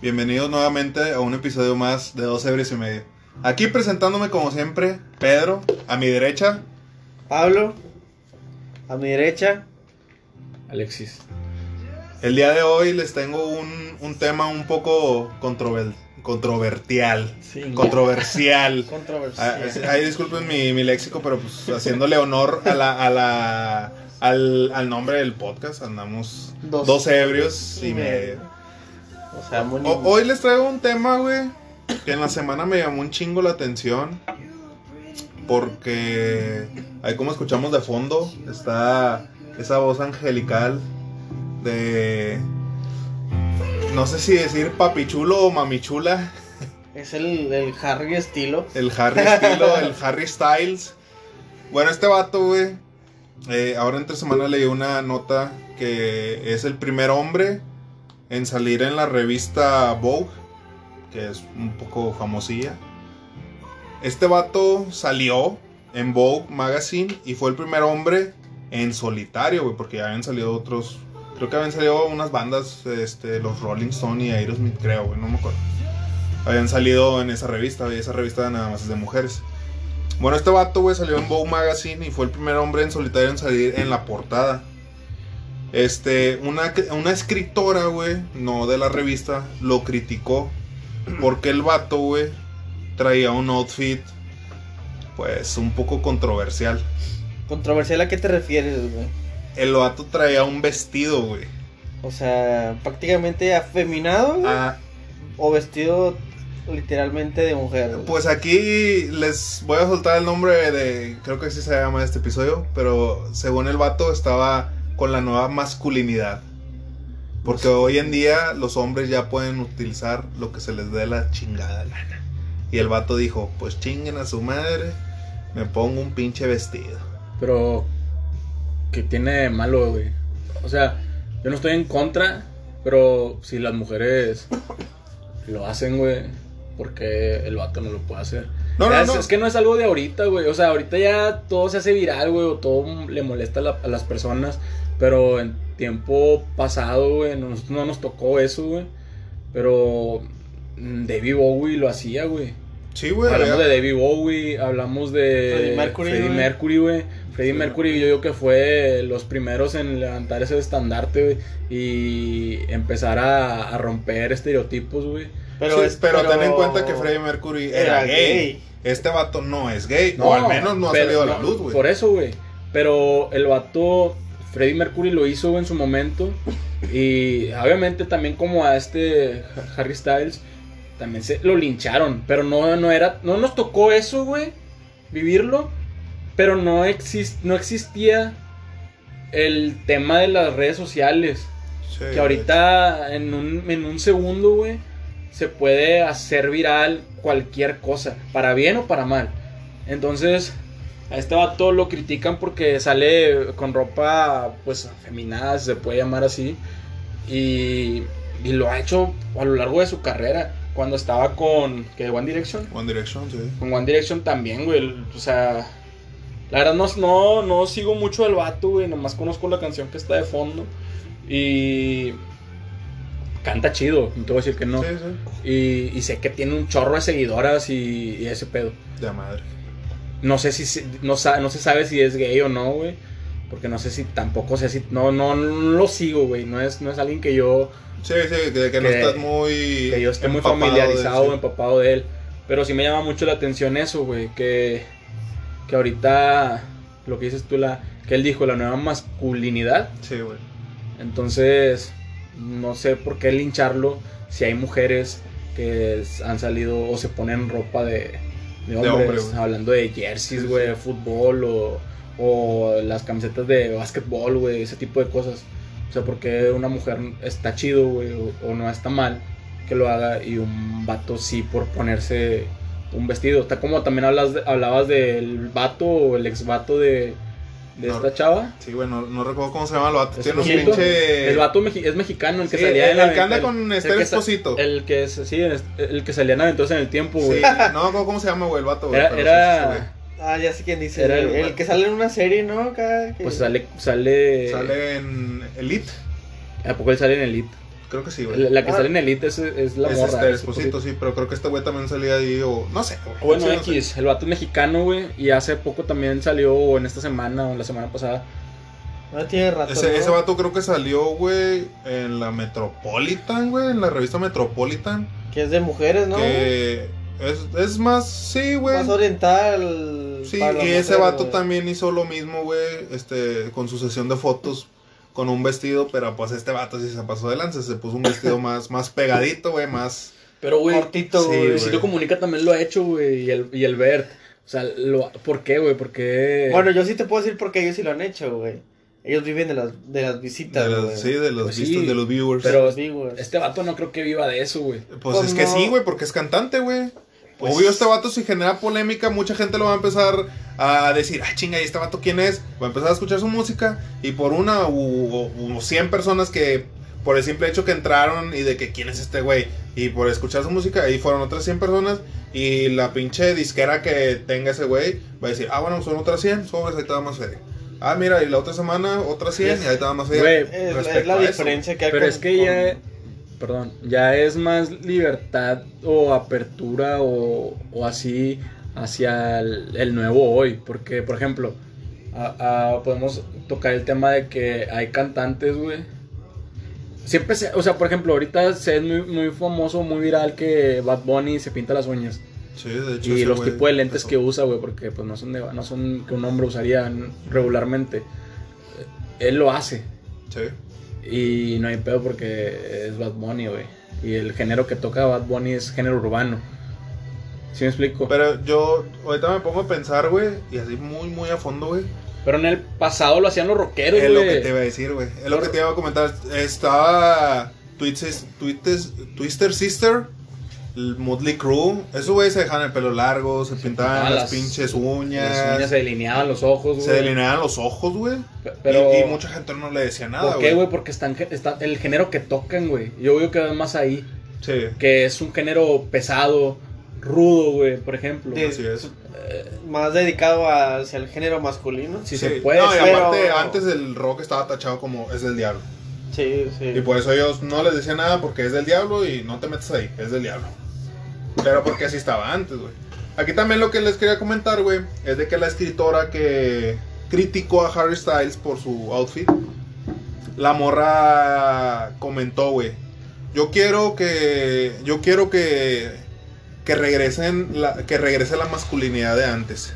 Bienvenidos nuevamente a un episodio más de Dos Ebres y Medio. Aquí presentándome como siempre, Pedro, a mi derecha. Pablo, a mi derecha. Alexis. El día de hoy les tengo un, un tema un poco controver- controvertial. Sí, Controversial. Controversial. Ahí disculpen mi, mi léxico, pero pues haciéndole honor a la, a la, al, al nombre del podcast, andamos dos, Dos ebrios y y medio. medio. O sea, muy O- hoy les traigo un tema, güey, que en la semana me llamó un chingo la atención. Porque ahí como escuchamos de fondo, está esa voz angelical de... No sé si decir papichulo o mamichula. Es el, el Harry estilo. El Harry estilo, el Harry Styles. Bueno, este vato, güey. eh, ahora entre semana leí una nota que es el primer hombre en salir en la revista Vogue, que es un poco famosilla. Este vato salió en Vogue Magazine y fue el primer hombre en solitario, güey, porque ya habían salido otros. Creo que habían salido unas bandas, este, los Rolling Stone y Aerosmith, creo, güey, no me acuerdo habían salido en esa revista, y esa revista nada más es de mujeres. Bueno, este vato, güey, salió en Vogue Magazine y fue el primer hombre en solitario en salir en la portada. Este, una, una escritora, güey, no de la revista, lo criticó porque el vato, güey, traía un outfit, pues, un poco controversial. Controversial a qué te refieres, güey. El vato traía un vestido, güey. O sea, prácticamente afeminado, güey. Ah, O vestido literalmente de mujer. güey. Pues aquí les voy a soltar el nombre de, creo que así se llama este episodio, pero según el vato estaba con la nueva masculinidad. Porque hoy en día los hombres ya pueden utilizar lo que se les dé la chingada lana. Y el vato dijo, pues chinguen a su madre, me pongo un pinche vestido. Pero, ¿qué tiene de malo, güey? O sea, yo no estoy en contra, pero si las mujeres lo hacen, güey, porque el vato no lo puede hacer. No, O sea, no, es, no. es que no es algo de ahorita, güey. O sea, ahorita ya todo se hace viral, güey, o todo le molesta a, la- a las personas. Pero en tiempo pasado, güey, no, nos- no nos tocó eso, güey. Pero mm, David Bowie lo hacía, güey. Sí, güey. Hablamos de David Bowie, hablamos de Freddie Mercury, Freddie. Mercury, güey. Freddie Sí, Mercury, yo digo que fue los primeros en levantar ese estandarte, güey, y empezar a, a romper estereotipos, güey. Pero, Sí, es, pero ten en cuenta que Freddie Mercury era, era gay. gay. Este vato no es gay, o al menos no ha pero salido a la no, luz, güey. Por eso, güey. Pero el vato, Freddie Mercury lo hizo en su momento. Y obviamente también como a este Harry Styles, también se lo lincharon. Pero no, no era, no nos tocó eso, güey. Vivirlo. Pero no, exist, no existía el tema de las redes sociales. Sí, Que ahorita en un, en un segundo, güey, se puede hacer viral cualquier cosa, para bien o para mal. Entonces, a este vato lo critican porque sale con ropa, pues, afeminada, si se puede llamar así. Y, y lo ha hecho a lo largo de su carrera. Cuando estaba con, ¿qué? One Direction. One Direction, sí. Con One Direction también, güey. O sea, la verdad no, no, no sigo mucho del vato, güey. Nomás conozco la canción que está de fondo. Y canta chido, no te voy a decir que no. Sí, sí. Y, y sé que tiene un chorro de seguidoras y, y ese pedo. De madre. No sé si no, sa- no se sabe si es gay o no, güey. Porque no sé si tampoco sé si. No, no, no lo sigo, güey. No es, no es alguien que yo. Sí, sí, que, que no estás muy. que yo esté muy empapado de- familiarizado o sí. empapado de él. Pero sí me llama mucho la atención eso, güey. Que, que ahorita lo que dices tú, la, que él dijo, la nueva masculinidad. Sí, güey. Entonces, no sé por qué lincharlo si hay mujeres que han salido o se ponen ropa de, de hombres. hablando de jerseys, güey, sí. fútbol o, o las camisetas de básquetbol, güey, ese tipo de cosas. O sea, porque una mujer está chido, güey, o, o no está mal que lo haga y un vato sí por ponerse un vestido. Está como también hablas de- hablabas del vato o el ex vato de, de No. esta chava. Sí, güey, no, recuerdo cómo se llama el vato. ¿Es Tiene un pinche. El vato mexi- es mexicano, el que Sí, salía el, en el que anda con Esther Esposito. El que es, sí, el, que salía en Aventuras en el Tiempo, güey. Sí, no me acuerdo cómo se llama, güey, el vato, güey. Era, pero era- sí, sí, Ah, ya sé quién dice. Era el, que sale en una serie, ¿no? Que- pues sale, sale. Sale en Elite. ¿A poco él sale en Elite? Creo que sí, güey. La, la que Ah. sale en Elite es, es la es morra. este es Esposito, sí, pero creo que este güey también salía ahí, o no sé, güey. Bueno, Sí, no sé. X, el vato mexicano, güey. Y hace poco también salió, o en esta semana, o en la semana pasada. No tiene rato. Ese, ¿no? ese vato creo que salió, güey, en la Metropolitan, güey, en la revista Metropolitan. Que es de mujeres, ¿no? Que es, es más, sí, güey. Más oriental. Sí, y ese vato también hizo lo mismo, güey, este, con su sesión de fotos con un vestido, pero pues este vato sí se pasó de lanza, se puso un vestido más, más pegadito, güey, más... Pero, güey, Cortito, güey. si lo comunica también lo ha hecho, güey. Y el, y el Bert. O sea, lo, ¿por qué, güey? ¿Por qué? Bueno, yo sí te puedo decir porque ellos sí lo han hecho, güey. Ellos viven de las, de las visitas, de los- sí, de los Pues sí, de los viewers. pero- Los viewers. Este vato no creo que viva de eso, güey. pues pues es que no. sí, güey, porque es cantante, güey. Pues- Obvio, este vato si genera polémica, mucha gente lo va a empezar a decir, ah, chinga, ¿y este vato quién es? Va a empezar a escuchar su música y por una u, u 100 personas que, por el simple hecho que entraron y de que quién es este güey, y por escuchar su música, ahí fueron otras 100 personas y la pinche disquera que tenga ese güey va a decir, ah, bueno, son otras 100, sobres, ahí te da más feria. Ah, mira, y la otra semana otras 100 y ahí te da más feria. Güey, Es, es la a eso. diferencia que hay Pero con- es que con- ya, perdón, ya es más libertad o apertura o, o así hacia el, el nuevo hoy. Porque, por ejemplo, a- a- podemos tocar el tema de que hay cantantes, güey. Siempre se, o sea, por ejemplo, ahorita se es muy, muy famoso, muy viral que Bad Bunny se pinta las uñas. Sí, de hecho, Y los tipos de lentes que usa, güey, porque pues no son, de, no son que un hombre usaría regularmente. Él lo hace. Sí. Y no hay pedo porque es Bad Bunny, güey. Y el género que toca Bad Bunny es género urbano. ¿Sí me explico? Pero, Pero yo ahorita me pongo a pensar, güey, y así muy, muy a fondo, güey. en el pasado lo hacían los rockeros, Es lo que güey. te iba a decir, güey. Es lo que te iba a comentar. Estaba Twister, Twister, Twister Sister, el Motley Crue. Esos güeyes se dejaban el pelo largo, se, pintaban pintaban las, las- pinches uñas. Las uñas se delineaban los ojos, güey. se delineaban los ojos, güey. Pe- Pero, y, y mucha gente no le decía nada, ¿por qué, güey? Porque están, está el género que tocan, güey. Yo veo que va más ahí. Sí, Que es un género pesado, rudo, güey, por ejemplo. De- así es. Más dedicado hacia el género masculino. Si Sí. se puede. No, y pero- aparte, antes el rock estaba tachado como es del diablo. Sí, sí. Y por eso ellos no les decían nada porque es del diablo y no te metes ahí, es del diablo. Pero porque así estaba antes, güey. Aquí también lo que les quería comentar, güey, es de que la escritora que criticó a Harry Styles por su outfit, la morra comentó, güey. Yo quiero que yo quiero que que regresen la, que regrese la masculinidad de antes,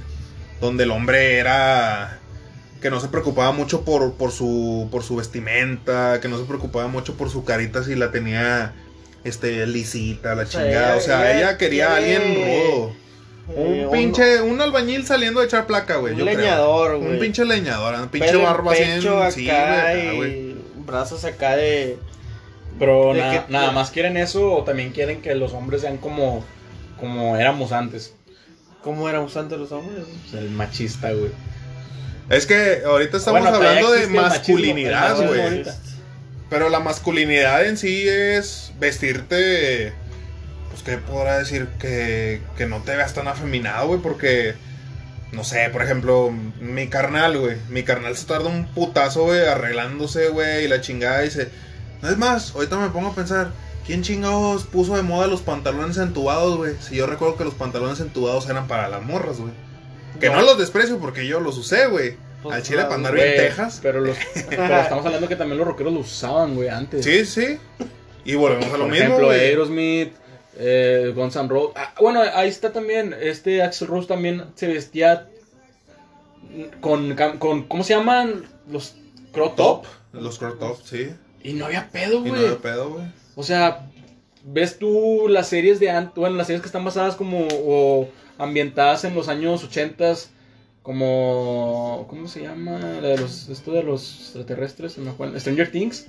donde el hombre era que no se preocupaba mucho por, por su por su vestimenta, que no se preocupaba mucho por su carita si la tenía este lisita, la sea, chingada, ella- o sea, ella ella quería a alguien rudo. Eh, Un pinche, un albañil saliendo de echar placa, güey. Un yo leñador, güey. Un pinche leñador, un pinche pelo barba así en- sí, güey, brazos acá de... Pero De na- que- nada más quieren eso o también quieren que los hombres sean como, como éramos antes. ¿Cómo éramos antes los hombres? El machista, güey. Es que ahorita estamos Bueno, hablando de masculinidad, güey. Pero la masculinidad en sí es vestirte. Pues, ¿qué podrá decir? Que, que no te veas tan afeminado, güey, porque. No sé, por ejemplo, mi carnal, güey. Mi carnal se tarda un putazo, güey, arreglándose, güey, y la chingada dice. No es más, ahorita me pongo a pensar. ¿Quién chingados puso de moda los pantalones entubados, güey? Si yo recuerdo que los pantalones entubados eran para las morras, güey. Que no, No. los desprecio porque yo los usé, güey. Pues, Al chile para andar bien Güey, tejas. Pero, los, pero estamos hablando que también los rockeros lo usaban, güey, antes. Sí, sí. Y volvemos a lo Por mismo, ejemplo, güey. Aerosmith, eh, Guns N' Roses. Ah, bueno, ahí está también. Este Axel Rose también se vestía con, con ¿cómo se llaman? Los crop top. Los crop top, sí. Y no había pedo, Y no güey. de pedo, güey. O sea, ves tú las series de antes, bueno, las series que están basadas como o ambientadas en los años 80 como ¿cómo se llama? La de los esto de los extraterrestres, se me acuerda. Stranger Things.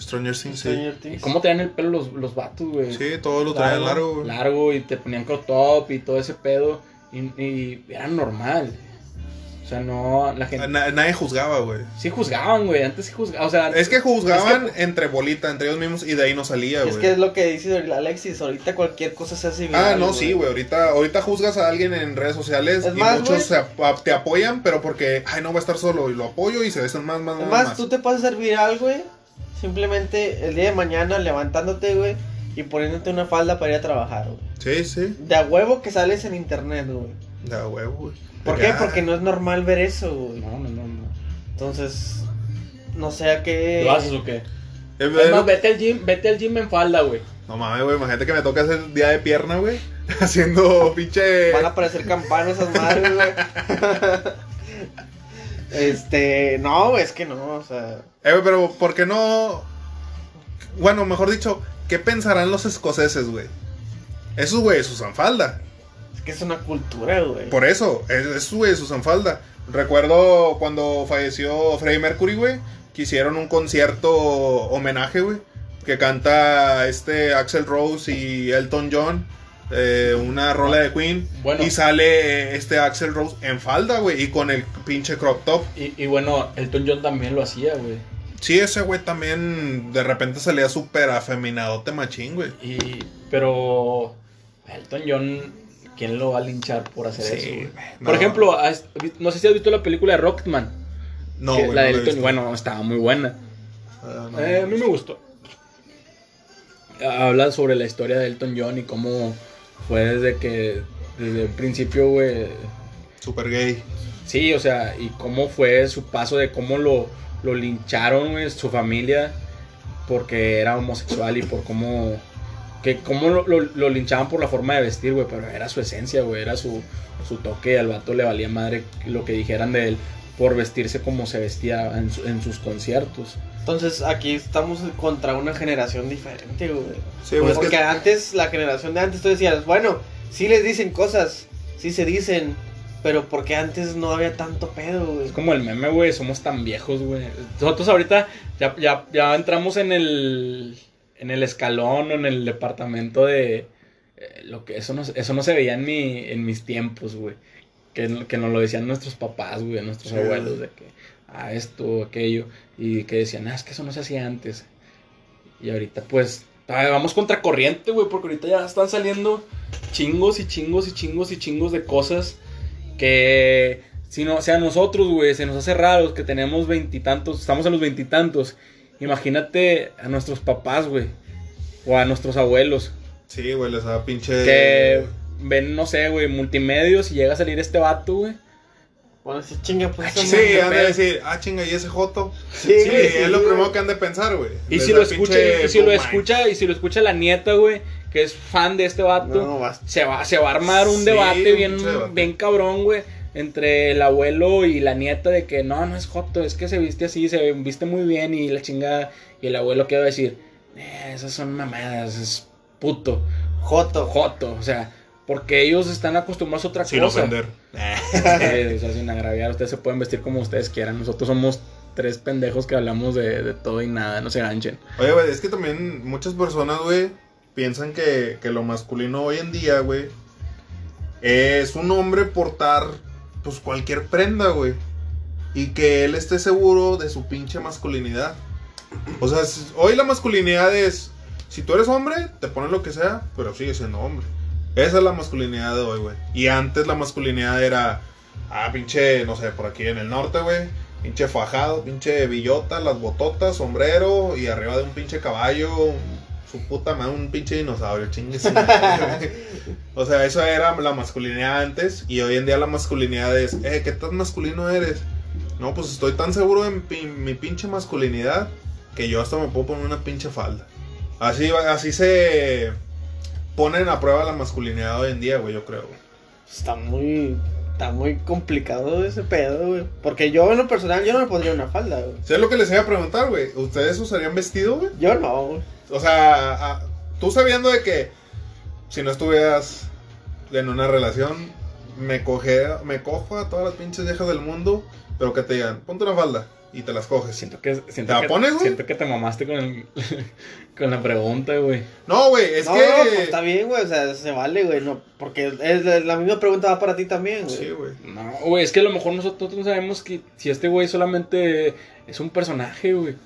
Stranger Things, sí. Stranger Things. ¿Cómo traían el pelo los, los vatos, güey? Sí, todo lo trae largo, güey. Largo y te ponían crop top y todo ese pedo y, y era normal. O sea, no la gente Na- nadie juzgaba, güey. sí juzgaban, güey, antes sí juzgaban, o sea, Es que juzgaban Es entre bolita, entre ellos mismos, y de ahí no salía, Es güey. que es lo que dice Alexis, ahorita cualquier cosa se hace Ah, viral, no, sí, güey. Ahorita, ahorita juzgas a alguien en redes sociales Es y más, muchos se te apoyan, pero porque, ay, no va a estar solo y lo apoyo y se besan más, más, más. Además, más. tú te pasas a ser viral, güey. Simplemente el día de mañana levantándote, güey, y poniéndote una falda para ir a trabajar, güey. Sí, sí. De a huevo que sales en internet, güey. Da huevo, güey. ¿Por qué? Porque no es normal ver eso, güey. No, no, no, no. Entonces, no sé a qué. ¿Lo haces o qué? Es más, vete al gym, vete al gym en falda, güey. No mames, güey. Imagínate que me toca hacer día de pierna, güey. Haciendo pinche. Van a aparecer campanas esas madres, güey. este, no, güey, es que no, o sea. Eh, güey, pero ¿por qué no? Bueno, mejor dicho, ¿qué pensarán los escoceses, güey? Esos güeyes usan falda. Es que es una cultura, güey. Por eso, es- esos güeyes usan falda. Recuerdo cuando falleció Freddie Mercury, güey, que hicieron un concierto homenaje, güey, que canta este Axel Rose y Elton John, eh, una rola de Queen, Bueno. y sale este Axel Rose en falda, güey, y con el pinche crop top. Y, y bueno, Elton John también lo hacía, güey. Sí, ese güey también de repente salía súper afeminadote machín, güey. Y, pero Elton John, ¿quién lo va a linchar por hacer Sí, eso? Por no. ejemplo, has- no sé si has visto la película de Rocketman. No, que güey. la no de bueno, estaba muy buena. Ah, no. Eh, a mí me gustó. Habla sobre la historia de Elton John y cómo fue desde que, desde el principio, güey. Súper gay. Sí, o sea, y cómo fue su paso de cómo lo, lo lincharon, güey, su familia, porque era homosexual y por cómo, que cómo lo, lo- lo linchaban por la forma de vestir, güey, pero era su esencia, güey, era su, su toque, al vato le valía madre lo que dijeran de él por vestirse como se vestía en, su- en sus conciertos. Entonces, aquí estamos contra una generación diferente, güey. Sí, güey, es Porque que- antes, la generación de antes, tú decías, bueno, sí les dicen cosas, sí se dicen, pero porque antes no había tanto pedo, güey. Es como el meme, güey, somos tan viejos, güey. Nosotros ahorita ya, ya, ya entramos en el, en el escalón o en el departamento de... eh, lo que eso no, eso no se veía en, mi, en mis tiempos, güey. Que, que nos lo decían nuestros papás, güey, nuestros Sí. abuelos, de que, ah, esto, aquello. Y que decían, ah, es que eso no se hacía antes. Y ahorita, pues, vamos contra corriente, güey, porque ahorita ya están saliendo chingos y chingos y chingos y chingos de cosas que si no, sea, nosotros, güey, se nos hace raro que tenemos veintitantos, estamos en los veintitantos. Imagínate a nuestros papás, güey, o a nuestros abuelos, Sí, güey, les da pinche. que ven, no sé, güey, multimedios y llega a salir este vato, güey. Bueno, sí, chinga, pues. Ah, Sí, han de decir, ah, chinga, ¿y ese Joto? Sí, es lo güey. primero que han de pensar, güey. Y Les si lo escucha, pinche y si lo escucha, y si lo escucha la nieta, güey, que es fan de este vato, No, se va, se va a armar un Sí, debate un bien, debate. bien cabrón, güey, entre el abuelo y la nieta de que no, no es Joto, es que se viste así, se viste muy bien y la chingada. Y el abuelo que va a decir, "Eh, esas son mamadas, es puto, Joto. Joto, o sea, porque ellos están acostumbrados a otra Sin cosa. ofender. Sí, o sea, sin agraviar, ustedes se pueden vestir como ustedes quieran. Nosotros somos tres pendejos que hablamos de, de todo y nada, no se ganchen. Oye, güey, es que también muchas personas, güey, piensan que, que lo masculino hoy en día, güey, es un hombre portar, pues, cualquier prenda, güey. Y que él esté seguro de su pinche masculinidad. O sea, hoy la masculinidad es, si tú eres hombre, te pones lo que sea, pero sigues siendo hombre. Esa es la masculinidad de hoy, güey. Y antes la masculinidad era, ah, pinche, no sé, por aquí en el norte, güey. Pinche fajado, pinche billota, las bototas, sombrero y arriba de un pinche caballo, su puta madre, un pinche dinosaurio, chingue su madre, güey. O sea, eso era la masculinidad antes y hoy en día la masculinidad es, eh, ¿qué tan masculino eres? No, pues estoy tan seguro de mi, pin- mi pinche masculinidad que yo hasta me puedo poner una pinche falda. Así, así se ponen a prueba la masculinidad hoy en día, güey, yo creo. Está muy. Está muy complicado ese pedo, güey. Porque yo, en lo personal, yo no me pondría una falda, güey. ¿Sabes lo que les iba a preguntar, güey? ¿Ustedes usarían vestido, güey? Yo no, güey. O sea, a- tú sabiendo de que si no estuvieras en una relación, me coge, me cojo a todas las pinches viejas del mundo, pero que te digan, ponte una falda y te las coges. Siento que, siento ¿Te la que, pones, güey? siento que te mamaste con, el, con la pregunta, güey. No, güey, es no, que... no, pues está bien, güey. O sea, se vale, güey. No, porque es la, la misma pregunta va para ti también, güey. Sí, güey. No, güey, es que a lo mejor nosotros no sabemos que si este güey solamente es un personaje, güey.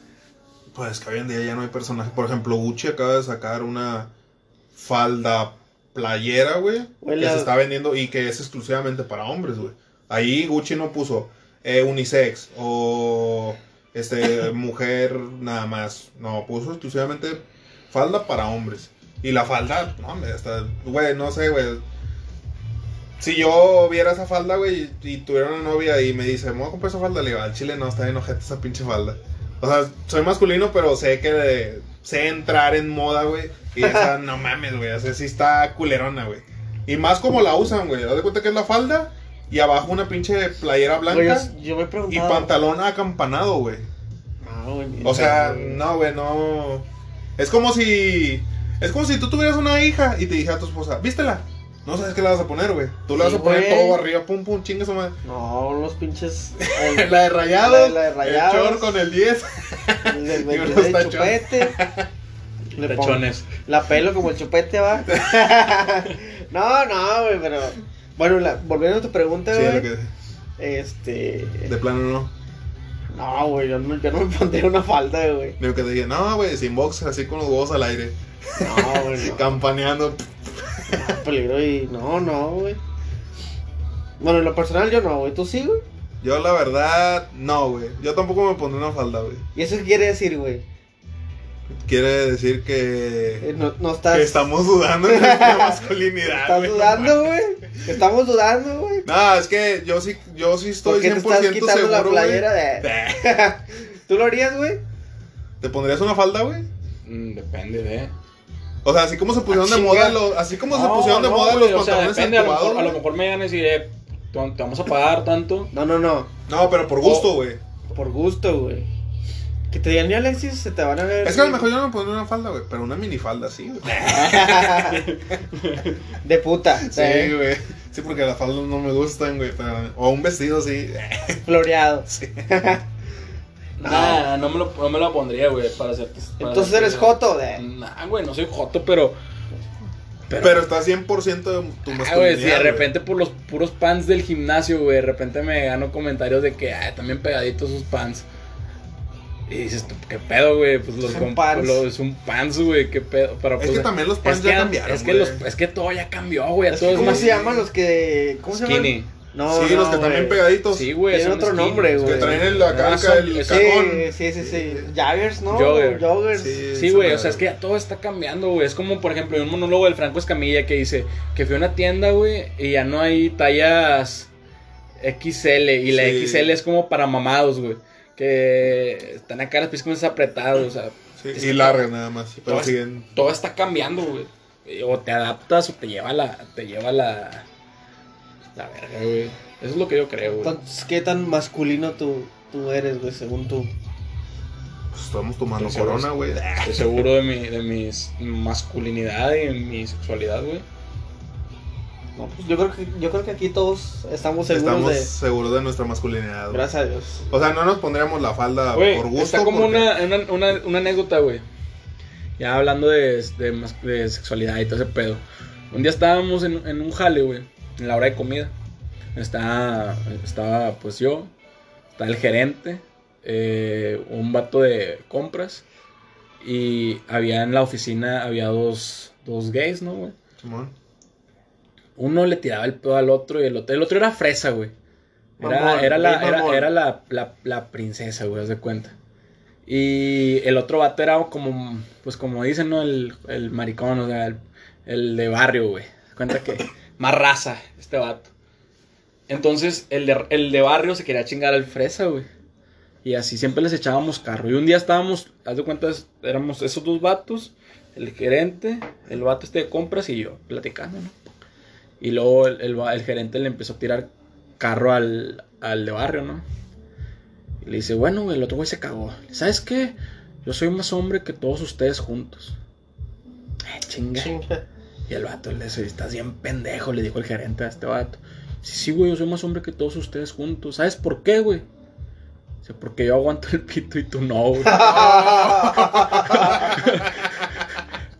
Pues que hoy en día ya no hay personaje. Por ejemplo, Gucci acaba de sacar una falda playera, güey, que se está vendiendo y que es exclusivamente para hombres, güey. Ahí Gucci no puso eh, unisex o este, mujer, nada más. No, puso exclusivamente falda para hombres. Y la falda, no, hasta, güey, no sé, güey. Si yo viera esa falda, güey, y, y tuviera una novia y me dice, me voy a comprar esa falda, le digo, al chile no, está bien ojete esa pinche falda. O sea, soy masculino, pero sé que de- sé entrar en moda, güey. Y esa, no mames, güey, o sea, sí está culerona, güey. Y más como la usan, güey. Haz de cuenta que es la falda y abajo una pinche playera blanca Güey, yo, yo me y pantalón acampanado, güey. No, güey, O sea, no, güey, no. Es como si. Es como si tú tuvieras una hija y te dijera a tu esposa, vístela. No sabes qué le vas a poner, güey. Tú le vas Sí, a poner todo arriba, pum, pum, chingue su madre. No, los pinches. La de rayados. La de rayados. El short con el 10. El del Y 22 unos de tachones. chupete. Le pongo- Tachones. La pelo como el chupete, va. no, no, güey, pero. Bueno, la- volviendo a tu pregunta, Sí, güey. lo que. Este. De plano no. No, güey, yo no, yo no me pondría una falda, güey. Digo que te dije, no, güey, sin boxer, así con los huevos al aire. No, güey, no. Campaneando. No, peligro y. No, no, güey. Bueno, en lo personal yo no, güey. ¿Tú sí, güey? Yo, la verdad, no, güey. Yo tampoco me pondré una falda, güey. ¿Y eso qué quiere decir, güey? Quiere decir Eh, que. No, no estás. Que estamos dudando en nuestra masculinidad. ¿Estás dudando, güey? Estamos dudando, güey. No, es que yo sí, yo sí ¿Por estoy qué te 100% estás quitando seguro, la güey. playera de.? ¿Tú lo harías, güey? ¿Te pondrías una falda, güey? Mm, depende de. O sea, así como se pusieron Ah, de moda los, así como se pusieron de no, moda los o sea, pantalones depende, a lo, mejor, a lo güey. mejor me llegan a decir, eh, te, vamos a pagar tanto. No, no, no. No, pero por gusto, güey. Por gusto, güey. Que te digan, ni Alexis, se te van a ver. Es que a lo mejor yo no me pondría una falda, güey, pero una minifalda sí, güey. De puta. Sí, güey. Sí, porque las faldas no me gustan, güey, pero o un vestido sí. Floreado. Sí. No. Nah, no me lo, no me lo pondría, güey, para hacerte. para Entonces hacerte- eres joto, de. Nah, güey, no soy joto, pero. Pero está 100% de tu Ah, masculinidad. güey, si de repente por los puros pants del gimnasio, güey, de repente me gano comentarios de que, ay, también pegaditos sus pants. Y dices, ¿qué pedo, güey? Pues los los- es un pants, güey, ¿qué pedo? Pero, Es pues, que también los pants es ya que, cambiaron, Es que, güey. los, es que todo ya cambió, güey. Es es ¿Cómo se llaman los que. ¿Cómo se skinny. llaman? No, sí, no, los que están bien pegaditos. Sí, güey. Tiene son otro nombre, Que güey. traen el, acá, acá son- el es- cajón. Sí, sí, sí, sí. Jaggers, ¿no? Jogger. Joggers. Sí, güey, o sea, es que ya todo está cambiando, güey. Es como, por ejemplo, un monólogo del Franco Escamilla que dice que fue a una tienda, güey, y ya no hay tallas XL. Y la Sí. XL es como para mamados, güey. Que están acá las piscones apretadas, o sea. Sí, y que largas nada más. todo Pero siguen. Todo está cambiando, güey. O te adaptas o te lleva la. Te lleva la. La verga, güey. Eso es lo que yo creo, güey. Entonces, ¿qué tan masculino tú, tú eres, güey, según tú? Pues estamos tomando Estoy corona, güey. Estoy seguro de mi, de mi masculinidad y de mi sexualidad, güey. No, pues yo creo que, yo creo que aquí todos estamos seguros Estamos de. seguros de nuestra masculinidad. güey. Gracias a Dios. O sea, no nos pondríamos la falda Güey, por gusto. está como porque- una, una, una, una anécdota, güey. Ya hablando de, de, de sexualidad y todo ese pedo. Un día estábamos en, en un jale, güey. En la hora de comida. Estaba, estaba pues yo. Estaba el gerente. eh, un vato de compras. Y había en la oficina, había dos, dos gays, ¿no, güey? Uno le tiraba el pedo al otro y el otro, el otro era fresa, güey. Era, Mamón, era, la, era, la, la, la princesa, güey, haz de cuenta. Y el otro vato era como, pues como dicen, ¿no? El, el maricón, o sea, el, el de barrio, güey. Cuenta que más raza, este vato. Entonces, el de, el de barrio se quería chingar al fresa, güey. Y así siempre les echábamos carro. Y un día estábamos, haz de cuenta, éramos esos dos vatos, el gerente, el vato este de compras y yo, platicando, ¿no? Y luego el, el gerente le empezó a tirar carro al, al de barrio, ¿no? Y le dice, bueno, güey, el otro güey se cagó. ¿Sabes qué? Yo soy más hombre que todos ustedes juntos. Eh, chinga. Chinga. Y el vato le dice, estás bien pendejo, le dijo el gerente a este vato. Sí, sí, güey, yo soy más hombre que todos ustedes juntos. ¿Sabes por qué, güey? Dice, porque yo aguanto el pito y tú no, güey.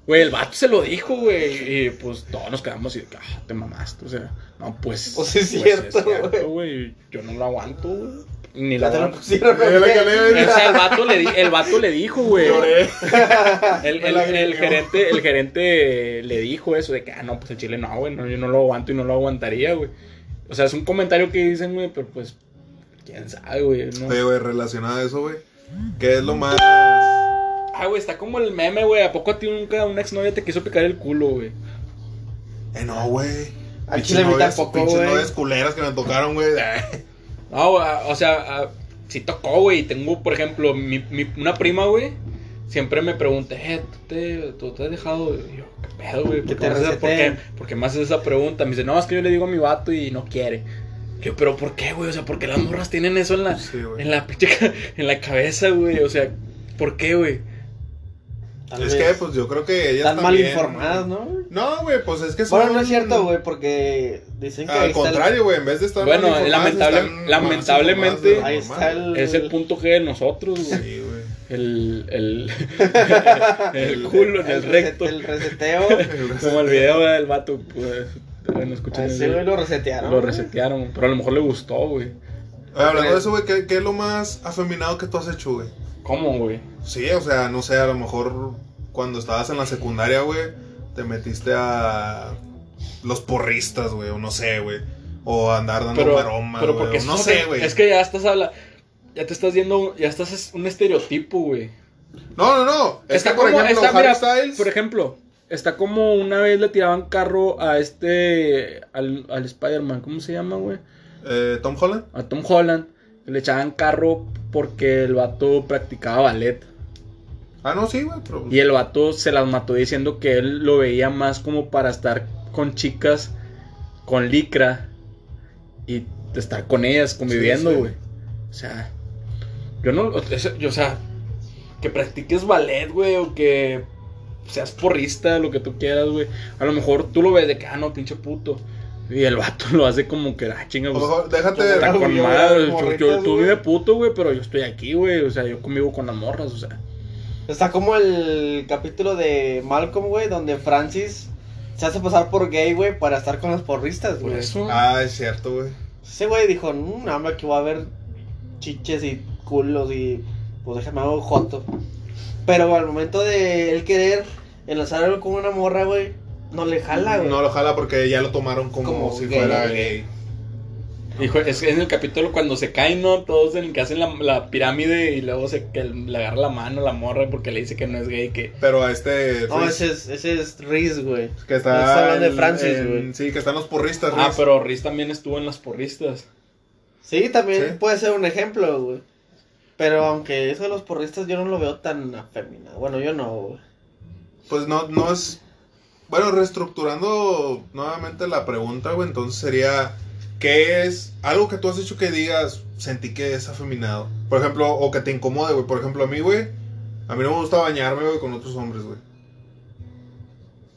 Güey, el vato se lo dijo, güey. Y pues todos nos quedamos y, ah, te mamaste. O sea, no, pues. Pues es cierto, güey. Yo no lo aguanto, güey. Ni Ya lo te lo aguanto. pusieron. O sea, el vato le, di- el vato le dijo, güey. Lloré. El, el- la el gerente, el gerente le dijo eso de que, ah, no, pues el chile no, güey, no, yo no lo aguanto y no lo aguantaría, güey. O sea, es un comentario que dicen, güey, pero pues, quién sabe, güey. ¿no? Oye, güey, relacionado a eso, güey. ¿Qué es lo más. Ah, güey, está como el meme, güey. ¿A poco a ti nunca una exnovia te quiso picar el culo, güey? Eh, no, güey. Al chile a mí novias- tampoco, pinches novias culeras que me tocaron, güey. No, o sea, sí tocó, güey. Tengo, por ejemplo, mi, mi- una prima, güey. Siempre me pregunta, eh, ¿tú te, tú te has dejado? Y yo, ¿qué pedo, güey? Que ¿Por, te qué me haces- por, qué, por qué me haces esa pregunta? Me dice, no, es que yo le digo a mi vato y no quiere. Yo, pero ¿por qué, güey? O sea, ¿por qué las morras tienen eso en la, Sí, en la, en la cabeza, güey? O sea, ¿por qué, güey? Tal Es vez que, pues yo creo que ellas Están mal informadas, ¿no? No, güey, pues es que son. Bueno, no es cierto, güey, porque dicen que Al contrario, güey, en vez de estar. Bueno, mal lamentable- están lamentablemente- Ahí está el... Es el punto G de nosotros, güey. Sí, güey. El, el, el culo en el, recto. El reseteo. Como el video del vato, pues. Bueno, escuchen Así, video. güey, lo resetearon. Lo resetearon, pero a lo mejor le gustó, güey. Hablando de eso, güey, ¿qué, ¿qué es lo más afeminado que tú has hecho, güey? ¿Cómo, güey? Sí, o sea, no sé, a lo mejor cuando estabas en la secundaria, güey, te metiste a los porristas, güey, o no sé, güey. O a andar dando Pero, maromas, pero porque no sé, güey. Es que ya estás habla, ya te estás viendo, ya estás es un estereotipo, güey. No, no, no. Es Está que, por como- ejemplo, está, mira, Styles... Por ejemplo, está como una vez le tiraban carro a este, al, al Spider-Man, ¿cómo se llama, güey? eh, Tom Holland. A Tom Holland. Le echaban carro porque el vato practicaba ballet. Ah, no, sí, güey, pero... Y el vato se las mató diciendo que él lo veía más como para estar con chicas con licra y estar con ellas conviviendo, Sí, sí. güey. O sea, yo no, yo, o sea, que practiques ballet, güey, o que seas porrista, lo que tú quieras, güey. A lo mejor tú lo ves de que, ah, no, pinche puto. Y el vato lo hace como que, ah, chinga, pues, déjate... Está Yo con madre, las yo- yo- tú vive puto, güey, pero yo estoy aquí, güey. O sea, yo convivo con las morras, o sea. Está como el capítulo de Malcolm, güey, donde Francis se hace pasar por gay, güey, para estar con los porristas, Por güey. eso. Ah, es cierto, güey. Ese güey dijo, "Mm, no, hombre, aquí va a haber chiches y culos y pues déjame hago joto. Pero al momento de él querer enlazar algo con una morra, güey, no le jala, güey. No lo jala porque ya lo tomaron como, Como si gay, fuera gay. Hijo, es que en el capítulo cuando se caen, ¿no? Todos en el que hacen la, la pirámide y luego se que le agarra la mano a la morra porque le dice que no es gay, que... Pero a este... No, Riz, ese es, ese es Riz, güey. Que Está está... hablando de Francis, güey. Sí, que están los porristas, Ah, Riz. pero Riz también estuvo en las porristas. Sí, también Sí. puede ser un ejemplo, güey. Pero aunque eso de los porristas yo no lo veo tan afeminado. Bueno, yo no, güey. Pues no, no es. Bueno, reestructurando nuevamente la pregunta, güey, entonces sería. ¿Qué es algo que tú has hecho que digas, sentí que es afeminado? Por ejemplo, o que te incomode, güey. Por ejemplo, a mí, güey, a mí no me gusta bañarme, güey, con otros hombres, güey.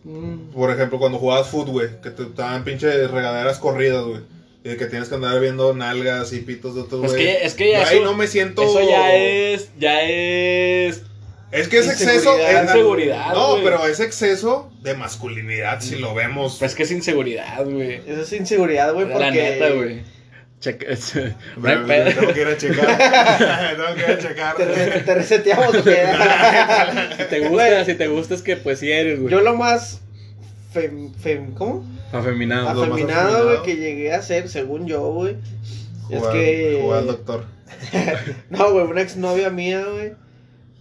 Mm. Por ejemplo, cuando jugabas fútbol, güey, que te estaban pinches regaderas corridas, güey. Y que tienes que andar viendo nalgas y pitos de otros, Es güey. que, es que ya Yo ahí eso, no me siento. eso ya es, ya es... Es que es exceso. Inseguridad. es- Inseguridad, No, güey. pero es exceso de masculinidad si lo vemos. Pues que es inseguridad, güey. Eso es inseguridad, güey, porque... La neta, güey. Checa, es- no. Tengo que ir a checar. tengo que ir a checar. Te, re- te reseteamos, ¿o qué? Si te gusta, Güey, si te gusta es que pues sí eres, güey. Yo lo más... Fem, fem- ¿Cómo? Afeminado. Afeminado, güey, que llegué a ser, según yo, güey. Es que... jugar al doctor. No, güey, una exnovia mía, güey,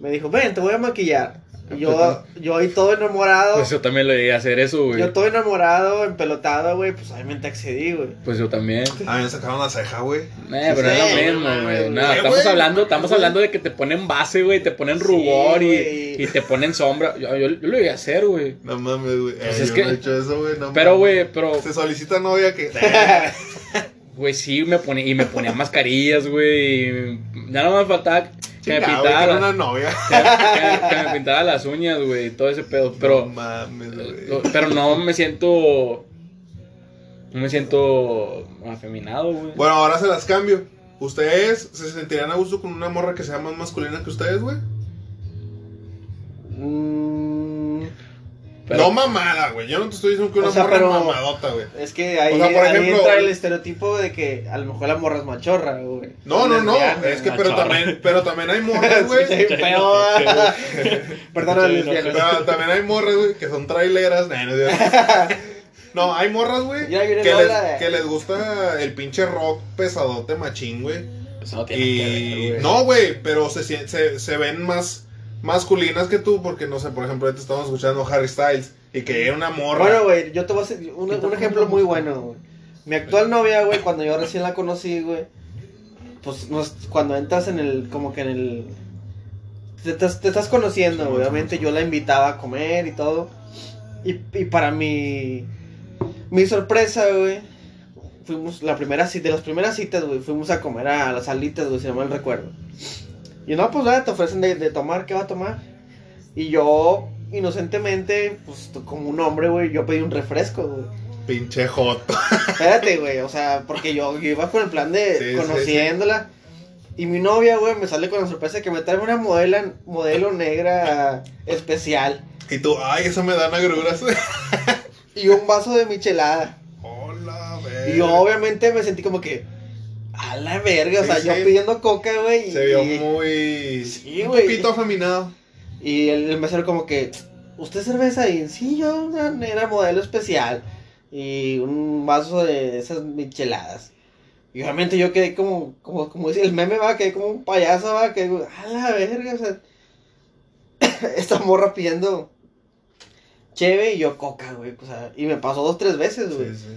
me dijo, ven, te voy a maquillar. Y yo, yo ahí todo enamorado, Pues yo también lo llegué a hacer eso, güey. yo todo enamorado, empelotado, güey, pues obviamente accedí, güey. Pues yo también. Ah, me sacaron la ceja, güey. Eh, pero Sí, es lo no mismo, mames, güey. Nada, Eh, estamos hablando, no estamos hablando de que te ponen base, güey, te ponen Sí, rubor y, y te ponen sombra. Yo, yo, yo lo llegué a hacer, güey. No mames, güey. Pues Eh, es yo que- no he hecho eso, güey. No Pero, güey, pero, Se solicita novia que. güey, sí me ponía, y me ponía mascarillas, güey. y Ya no me faltaba que me una novia. que, que me pintara las uñas, güey, y todo ese pedo. Pero, No mames, güey. pero no me siento, no me siento afeminado, güey. Bueno, ahora se las cambio. ¿Ustedes se sentirían a gusto con una morra que sea más masculina que ustedes, güey? Mm, Pero- No mamada, güey. Yo no te estoy diciendo que una O sea, morra pero- mamadota, güey. es que ahí, O sea, por ahí ejemplo- entra el estereotipo de que a lo mejor la morra es machorra, güey. No, no, no. Es que, pero también, pero también hay morras, güey. Sí, feo. Perdona, Sí, lesbiana. Pero también hay morras, güey, que son traileras. No, es hay morras, güey, que, les, que les gusta el pinche rock pesadote machín, güey. Eso no tiene que ver, Y güey. no, güey, pero se, se, se ven más masculinas que tú, porque no sé, por ejemplo, ahorita estamos escuchando Harry Styles y que era una morra. Bueno, güey, yo te voy a hacer un, ¿Qué te ejemplo muy bueno, güey. Mi actual novia, güey, cuando yo recién la conocí, güey, pues nos- cuando entras en el, como que en el... Te, estás- te estás conociendo, Sí, güey. sí, Obviamente yo la invitaba a comer y todo. Y, y para mi, mi sorpresa, güey, fuimos, la primera cita, de las primeras citas, güey, fuimos a comer a las alitas, güey, si no mal recuerdo. Y no, pues, nada, te ofrecen de, de tomar, ¿qué va a tomar? Y yo, inocentemente, pues, como un hombre, güey, yo pedí un refresco, güey. Pinche joto. Espérate, güey, o sea, porque yo, yo iba con el plan de Sí, sí, conociéndola. Y mi novia, güey, me sale con la sorpresa de que me trae una modela, modelo negra especial. Y tú, ay, eso me dan agruras. Y un vaso de michelada. Hola, Y yo, obviamente, me sentí como que. A la verga, o Sí, sea, yo sí. pidiendo coca, güey. y- Se vio muy. Sí, un güey. poquito afeminado. Y el, el mesero como que, ¿usted cerveza? Y sí, yo negra modelo especial. Y un vaso de esas micheladas. Y obviamente yo quedé como, como, como dice el meme, va, quedé como un payaso, va, que a la verga, o sea. Esta morra pidiendo cheve y yo coca, güey, o sea, y me pasó dos, tres veces, güey. Sí, sí.